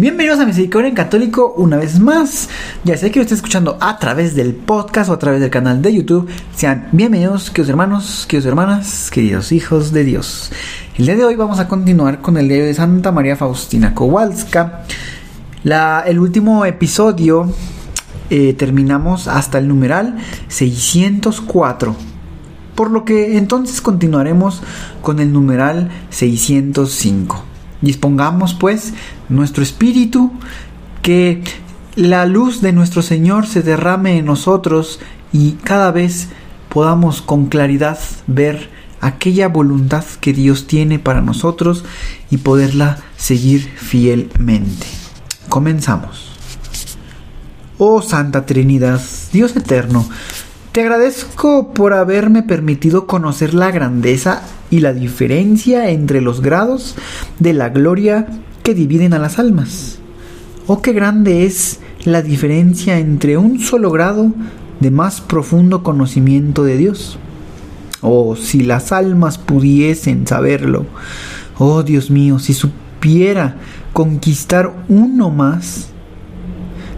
Bienvenidos a Misericordia en Católico una vez más. Ya sé que lo estoy escuchando a través del podcast o a través del canal de YouTube. Sean bienvenidos, queridos hermanos, queridos hermanas, queridos hijos de Dios. El día de hoy vamos a continuar con el día de Santa María Faustina Kowalska. La, el último episodio eh, terminamos hasta el numeral 604. Por lo que entonces continuaremos con el numeral 605. Dispongamos pues nuestro espíritu, que la luz de nuestro Señor se derrame en nosotros y cada vez podamos con claridad ver aquella voluntad que Dios tiene para nosotros y poderla seguir fielmente. Comenzamos. Oh Santa Trinidad, Dios eterno, te agradezco por haberme permitido conocer la grandeza y la diferencia entre los grados de la gloria que dividen a las almas. Oh, qué grande es la diferencia entre un solo grado de más profundo conocimiento de Dios. Oh, si las almas pudiesen saberlo. Oh, Dios mío, si supiera conquistar uno más,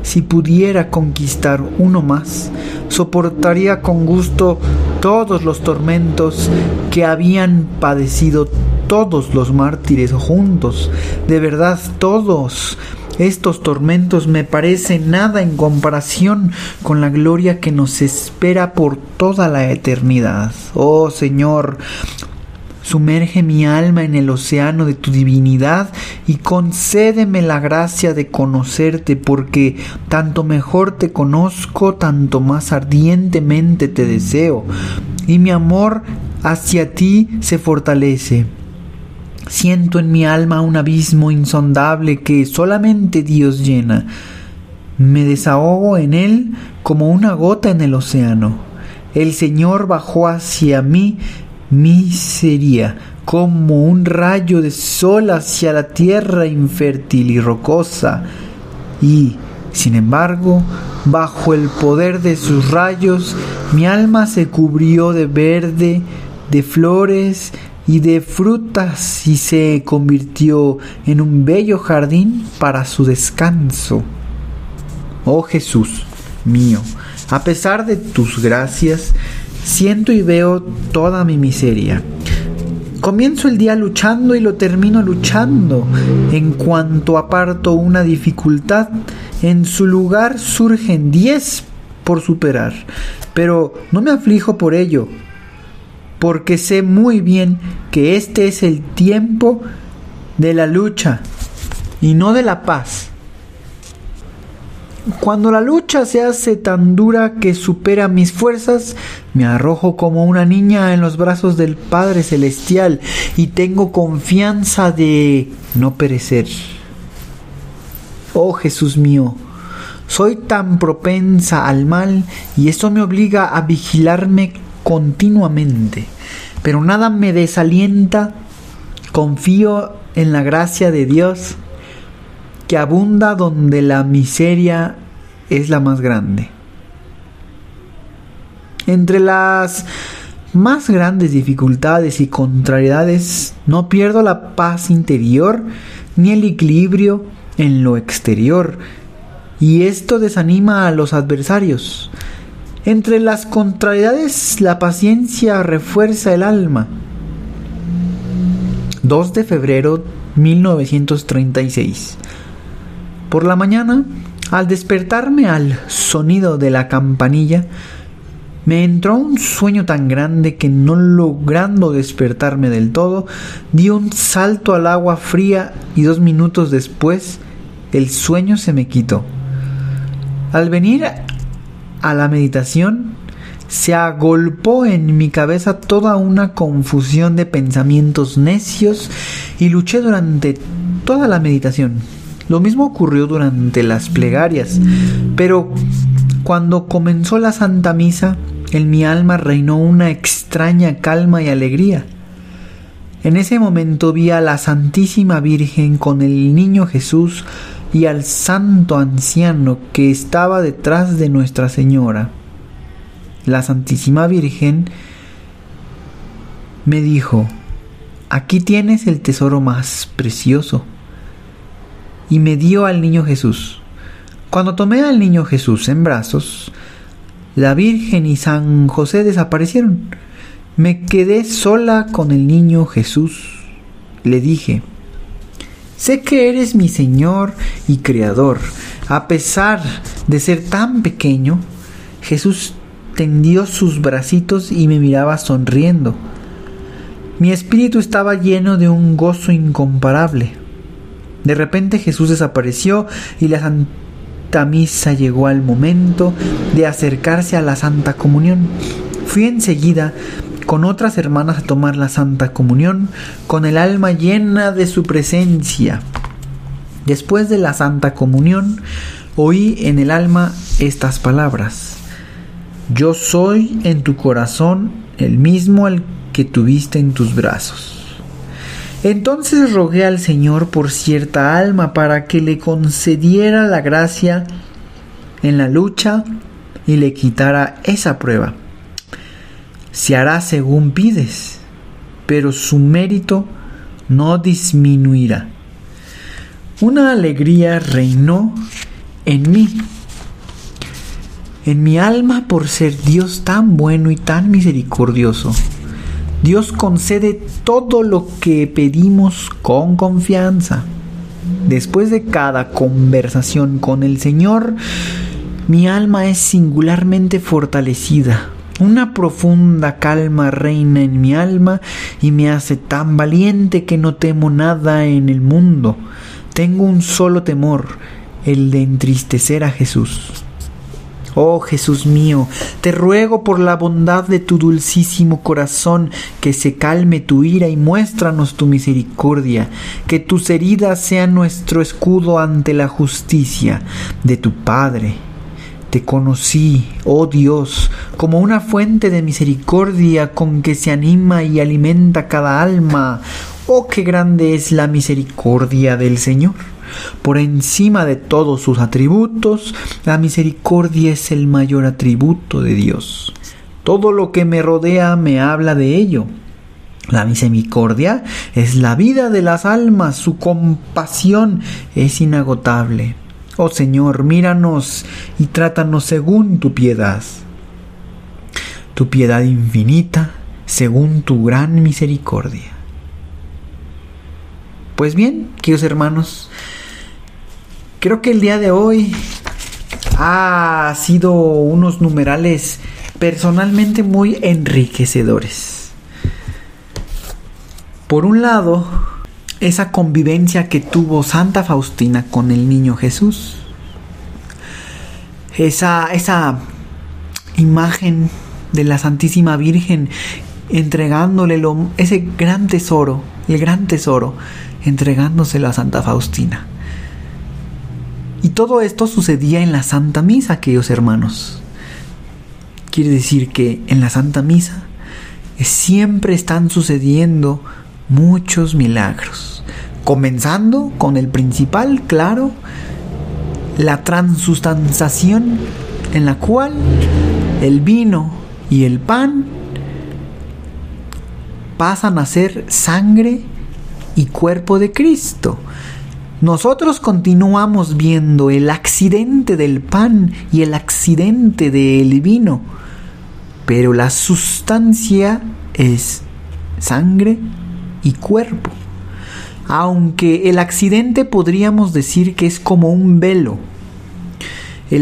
si pudiera conquistar uno más, soportaría con gusto todos los tormentos que habían padecido todos los mártires juntos. De verdad, todos estos tormentos me parecen nada en comparación con la gloria que nos espera por toda la eternidad. Oh Señor, Sumerge mi alma en el océano de tu divinidad y concédeme la gracia de conocerte, porque tanto mejor te conozco, tanto más ardientemente te deseo, y mi amor hacia ti se fortalece. Siento en mi alma un abismo insondable que solamente Dios llena. Me desahogo en él como una gota en el océano. El Señor bajó hacia mí miseria, como un rayo de sol hacia la tierra infértil y rocosa, y, sin embargo, bajo el poder de sus rayos, mi alma se cubrió de verde, de flores y de frutas y se convirtió en un bello jardín para su descanso. Oh Jesús mío, a pesar de tus gracias, Siento y veo toda mi miseria. Comienzo el día luchando y lo termino luchando. En cuanto aparto una dificultad, en su lugar surgen diez por superar. Pero no me aflijo por ello, porque sé muy bien que este es el tiempo de la lucha y no de la paz. Cuando la lucha se hace tan dura que supera mis fuerzas, me arrojo como una niña en los brazos del Padre Celestial y tengo confianza de no perecer. Oh Jesús mío, soy tan propensa al mal y esto me obliga a vigilarme continuamente, pero nada me desalienta, confío en la gracia de Dios que abunda donde la miseria es la más grande. Entre las más grandes dificultades y contrariedades no pierdo la paz interior ni el equilibrio en lo exterior, y esto desanima a los adversarios. Entre las contrariedades la paciencia refuerza el alma. 2 de febrero 1936 por la mañana, al despertarme al sonido de la campanilla, me entró un sueño tan grande que no logrando despertarme del todo, di un salto al agua fría y dos minutos después el sueño se me quitó. Al venir a la meditación, se agolpó en mi cabeza toda una confusión de pensamientos necios y luché durante toda la meditación Lo mismo ocurrió durante las plegarias, pero cuando comenzó la Santa Misa, en mi alma reinó una extraña calma y alegría. En ese momento vi a la Santísima Virgen con el Niño Jesús y al santo anciano que estaba detrás de Nuestra Señora. La Santísima Virgen me dijo, aquí tienes el tesoro más precioso. Y me dio al niño Jesús. Cuando tomé al niño Jesús en brazos, la Virgen y San José desaparecieron. Me quedé sola con el niño Jesús. Le dije, sé que eres mi Señor y Creador. A pesar de ser tan pequeño, Jesús tendió sus bracitos y me miraba sonriendo. Mi espíritu estaba lleno de un gozo incomparable. De repente Jesús desapareció y la Santa Misa llegó al momento de acercarse a la Santa Comunión. Fui enseguida con otras hermanas a tomar la Santa Comunión con el alma llena de su presencia. Después de la Santa Comunión, oí en el alma estas palabras. Yo soy en tu corazón el mismo al que tuviste en tus brazos. Entonces rogué al Señor por cierta alma para que le concediera la gracia en la lucha y le quitara esa prueba. Se hará según pides, pero su mérito no disminuirá. Una alegría reinó en mí, en mi alma por ser Dios tan bueno y tan misericordioso. Dios concede todo lo que pedimos con confianza. Después de cada conversación con el Señor, mi alma es singularmente fortalecida. Una profunda calma reina en mi alma y me hace tan valiente que no temo nada en el mundo. Tengo un solo temor, el de entristecer a Jesús. Oh Jesús mío, te ruego por la bondad de tu dulcísimo corazón que se calme tu ira y muéstranos tu misericordia, que tus heridas sean nuestro escudo ante la justicia de tu Padre. Te conocí, oh Dios, como una fuente de misericordia con que se anima y alimenta cada alma. Oh, qué grande es la misericordia del Señor. Por encima de todos sus atributos, la misericordia es el mayor atributo de Dios. Todo lo que me rodea me habla de ello. La misericordia es la vida de las almas, su compasión es inagotable. Oh Señor, míranos y trátanos según tu piedad. Tu piedad infinita, según tu gran misericordia. Pues bien, queridos hermanos, Creo que el día de hoy ha sido unos numerales personalmente muy enriquecedores. Por un lado, esa convivencia que tuvo Santa Faustina con el niño Jesús. Esa, esa imagen de la Santísima Virgen entregándole ese gran tesoro, el gran tesoro, entregándoselo a Santa Faustina. Y todo esto sucedía en la Santa Misa, queridos hermanos. Quiere decir que en la Santa Misa siempre están sucediendo muchos milagros. Comenzando con el principal, claro, la transustanciación en la cual el vino y el pan pasan a ser sangre y cuerpo de Cristo. Nosotros continuamos viendo el accidente del pan y el accidente del vino, pero la sustancia es sangre y cuerpo. Aunque el accidente podríamos decir que es como un velo.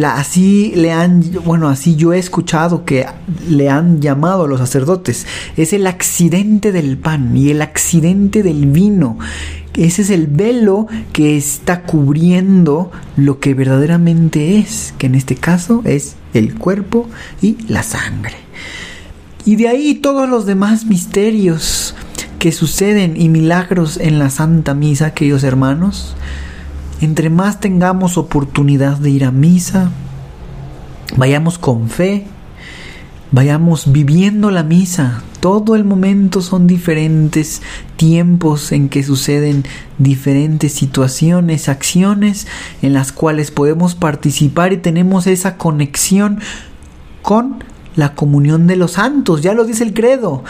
Así le han, bueno, así yo he escuchado que le han llamado a los sacerdotes. Es el accidente del pan y el accidente del vino ese es el velo que está cubriendo lo que verdaderamente es, que en este caso es el cuerpo y la sangre. Y de ahí todos los demás misterios que suceden y milagros en la Santa Misa, queridos hermanos, entre más tengamos oportunidad de ir a misa, vayamos con fe, vayamos viviendo la misa. Todo el momento son diferentes tiempos en que suceden diferentes situaciones, acciones en las cuales podemos participar y tenemos esa conexión con la comunión de los santos. Ya lo dice el credo.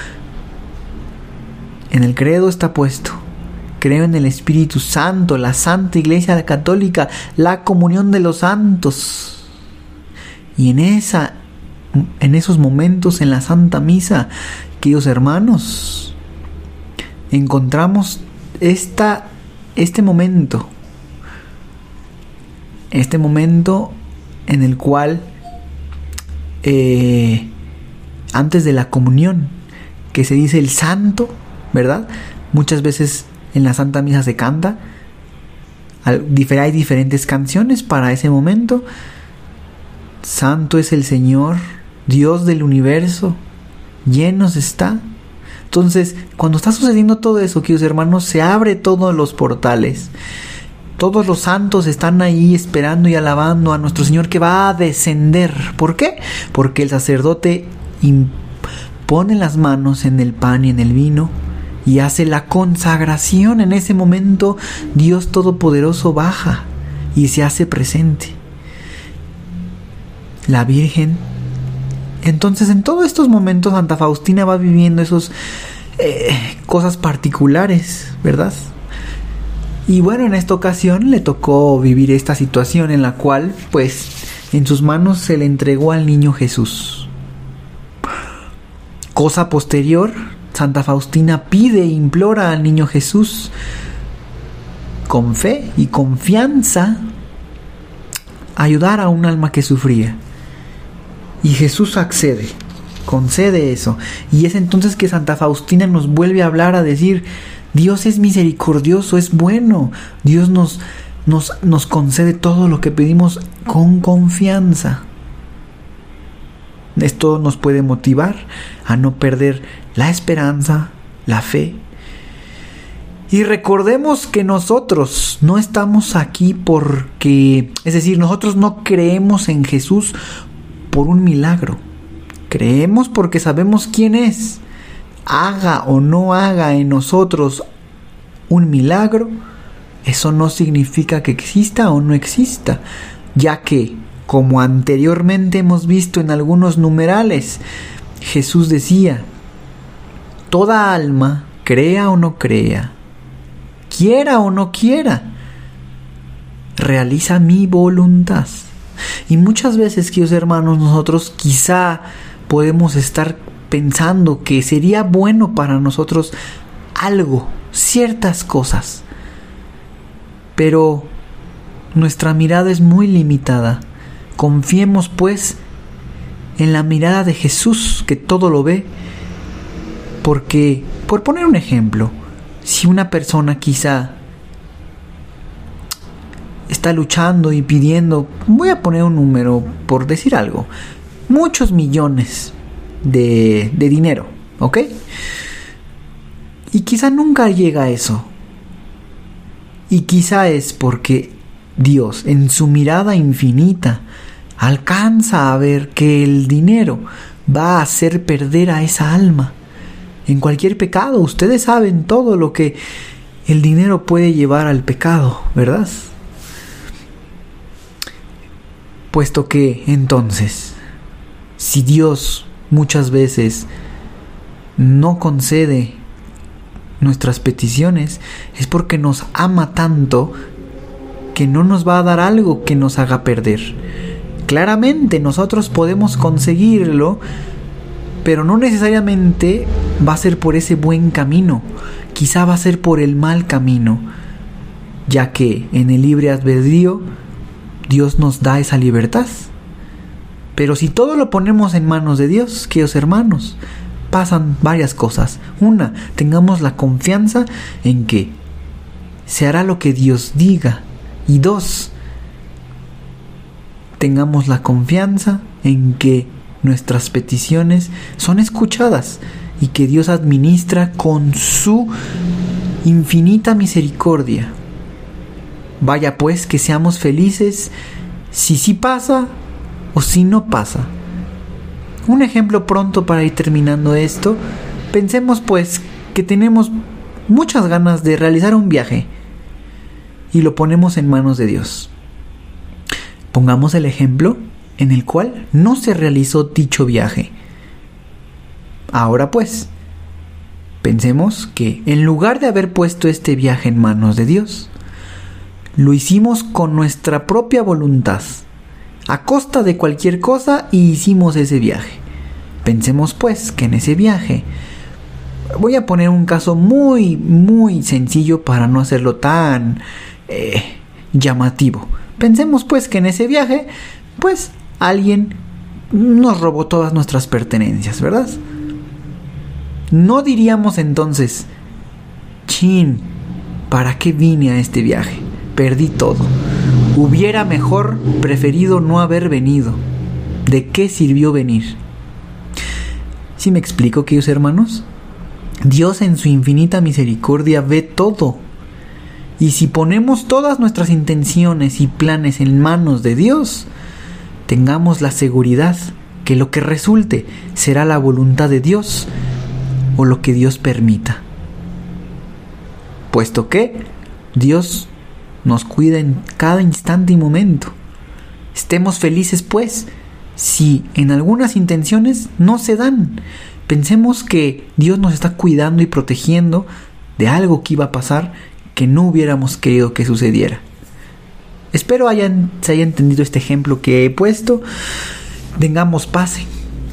En el credo está puesto. Creo en el Espíritu Santo, la Santa Iglesia Católica, la comunión de los santos. Y en esa en esos momentos en la Santa Misa, queridos hermanos, encontramos esta, este momento, este momento en el cual eh, antes de la comunión, que se dice el santo, ¿verdad? Muchas veces en la Santa Misa se canta. Hay diferentes canciones para ese momento. Santo es el Señor, Dios del universo, llenos está. Entonces, cuando está sucediendo todo eso, queridos hermanos, se abre todos los portales. Todos los santos están ahí esperando y alabando a nuestro Señor que va a descender. ¿Por qué? Porque el sacerdote pone las manos en el pan y en el vino y hace la consagración. En ese momento Dios Todopoderoso baja y se hace presente. La Virgen. Entonces en todos estos momentos Santa Faustina va viviendo esos eh, cosas particulares, ¿verdad? Y bueno, en esta ocasión le tocó vivir esta situación en la cual, pues, en sus manos se le entregó al niño Jesús. Cosa posterior, Santa Faustina pide e implora al niño Jesús con fe y confianza ayudar a un alma que sufría. Y Jesús accede, concede eso. Y es entonces que Santa Faustina nos vuelve a hablar a decir, Dios es misericordioso, es bueno. Dios nos, nos, nos concede todo lo que pedimos con confianza. Esto nos puede motivar a no perder la esperanza, la fe. Y recordemos que nosotros no estamos aquí porque, es decir, nosotros no creemos en Jesús por un milagro. Creemos porque sabemos quién es haga o no haga en nosotros un milagro, eso no significa que exista o no exista, ya que, como anteriormente hemos visto en algunos numerales, Jesús decía, toda alma, crea o no crea, quiera o no quiera, realiza mi voluntad. Y muchas veces, queridos hermanos, nosotros quizá podemos estar pensando que sería bueno para nosotros algo, ciertas cosas. Pero nuestra mirada es muy limitada. Confiemos pues en la mirada de Jesús que todo lo ve. Porque, por poner un ejemplo, si una persona quizá está luchando y pidiendo, voy a poner un número por decir algo, muchos millones de, dinero, ¿ok? Y quizá nunca llega a eso. Y quizá es porque Dios, en su mirada infinita, alcanza a ver que el dinero va a hacer perder a esa alma. En cualquier pecado, ustedes saben todo lo que el dinero puede llevar al pecado, ¿verdad? Puesto que entonces, si Dios muchas veces no concede nuestras peticiones es porque nos ama tanto que no nos va a dar algo que nos haga perder. Claramente nosotros podemos conseguirlo, pero no necesariamente va a ser por ese buen camino, quizá va a ser por el mal camino, ya que en el libre albedrío Dios nos da esa libertad. Pero si todo lo ponemos en manos de Dios, queridos hermanos, pasan varias cosas. Una, tengamos la confianza en que se hará lo que Dios diga. Y dos, tengamos la confianza en que nuestras peticiones son escuchadas y que Dios administra con su infinita misericordia. Vaya pues que seamos felices si sí pasa o si no pasa. Un ejemplo pronto para ir terminando esto. Pensemos pues que tenemos muchas ganas de realizar un viaje y lo ponemos en manos de Dios. Pongamos el ejemplo en el cual no se realizó dicho viaje. Ahora pues, pensemos que en lugar de haber puesto este viaje en manos de Dios, lo hicimos con nuestra propia voluntad, a costa de cualquier cosa y hicimos ese viaje. Pensemos pues que en ese viaje voy a poner un caso muy, muy sencillo para no hacerlo tan eh, llamativo. Pensemos pues que en ese viaje, pues alguien nos robó todas nuestras pertenencias, ¿verdad? No diríamos entonces, chin, ¿para qué vine a este viaje? Perdí todo. Hubiera mejor preferido no haber venido. ¿De qué sirvió venir? ¿Sí me explico, queridos hermanos? Dios en su infinita misericordia ve todo. Y si ponemos todas nuestras intenciones y planes en manos de Dios, tengamos la seguridad que lo que resulte será la voluntad de Dios o lo que Dios permita. Puesto que Dios nos cuida en cada instante y momento. Estemos felices pues si en algunas intenciones no se dan, Pensemos que Dios nos está cuidando y protegiendo de algo que iba a pasar que no hubiéramos querido que sucediera. Espero hayan, se haya entendido este ejemplo que he puesto. Tengamos paz,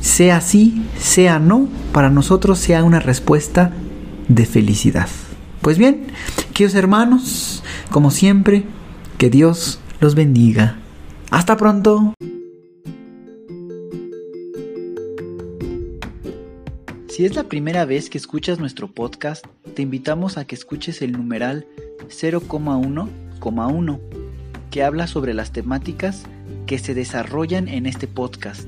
sea así, sea no, para nosotros sea una respuesta de felicidad. Pues bien, queridos hermanos, como siempre, que Dios los bendiga. Hasta pronto. Si es la primera vez que escuchas nuestro podcast, te invitamos a que escuches el numeral 0,1,1, que habla sobre las temáticas que se desarrollan en este podcast